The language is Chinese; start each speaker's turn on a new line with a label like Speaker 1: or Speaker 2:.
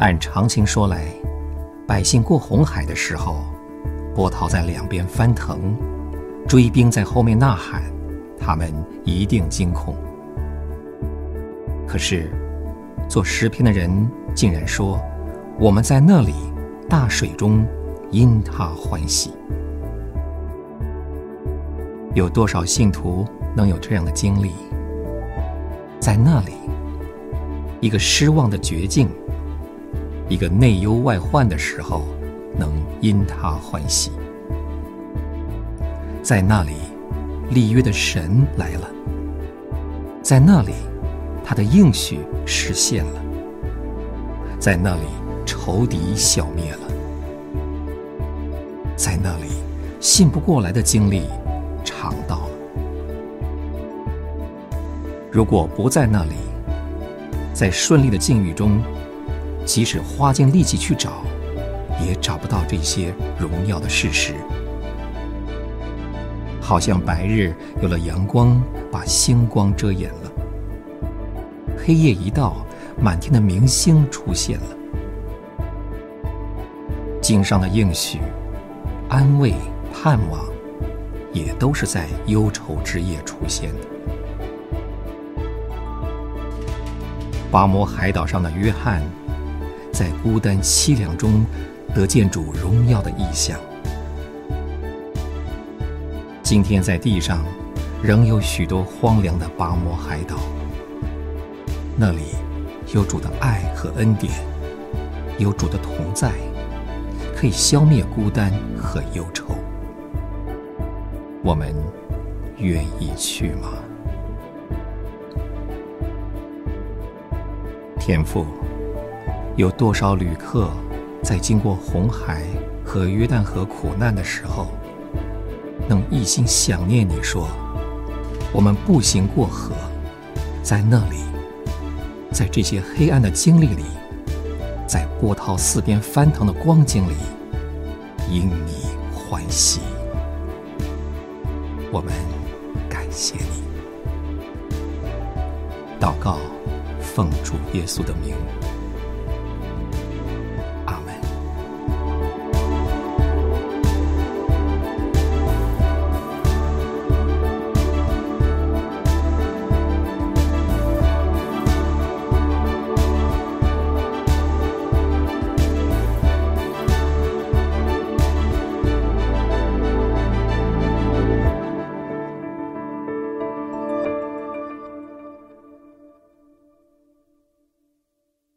Speaker 1: 按常情说来，百姓过红海的时候，波涛在两边翻腾，追兵在后面呐喊，他们一定惊恐。可是，做诗篇的人竟然说：“我们在那里大水中，因他欢喜。”有多少信徒能有这样的经历？在那里，一个失望的绝境。一个内忧外患的时候，能因他欢喜。在那里，立约的神来了；在那里，他的应许实现了；在那里，仇敌消灭了；在那里，信不过来的经历尝到了。如果不在那里，在顺利的境遇中，即使花尽力气去找，也找不到这些荣耀的事实。好像白日有了阳光，把星光遮掩了；黑夜一到，满天的明星出现了。经上的应许、安慰、盼望，也都是在忧愁之夜出现的。巴摩海岛上的约翰。在孤单凄凉中，得见主荣耀的异象。今天在地上，仍有许多荒凉的巴摩海岛，那里有主的爱和恩典，有主的同在，可以消灭孤单和忧愁。我们愿意去吗？天父。有多少旅客在经过红海和约旦河苦难的时候，能一心想念你说：“我们步行过河，在那里，在这些黑暗的经历里，在波涛四边翻腾的光景里，因你欢喜。”我们感谢你。祷告，奉主耶稣的名。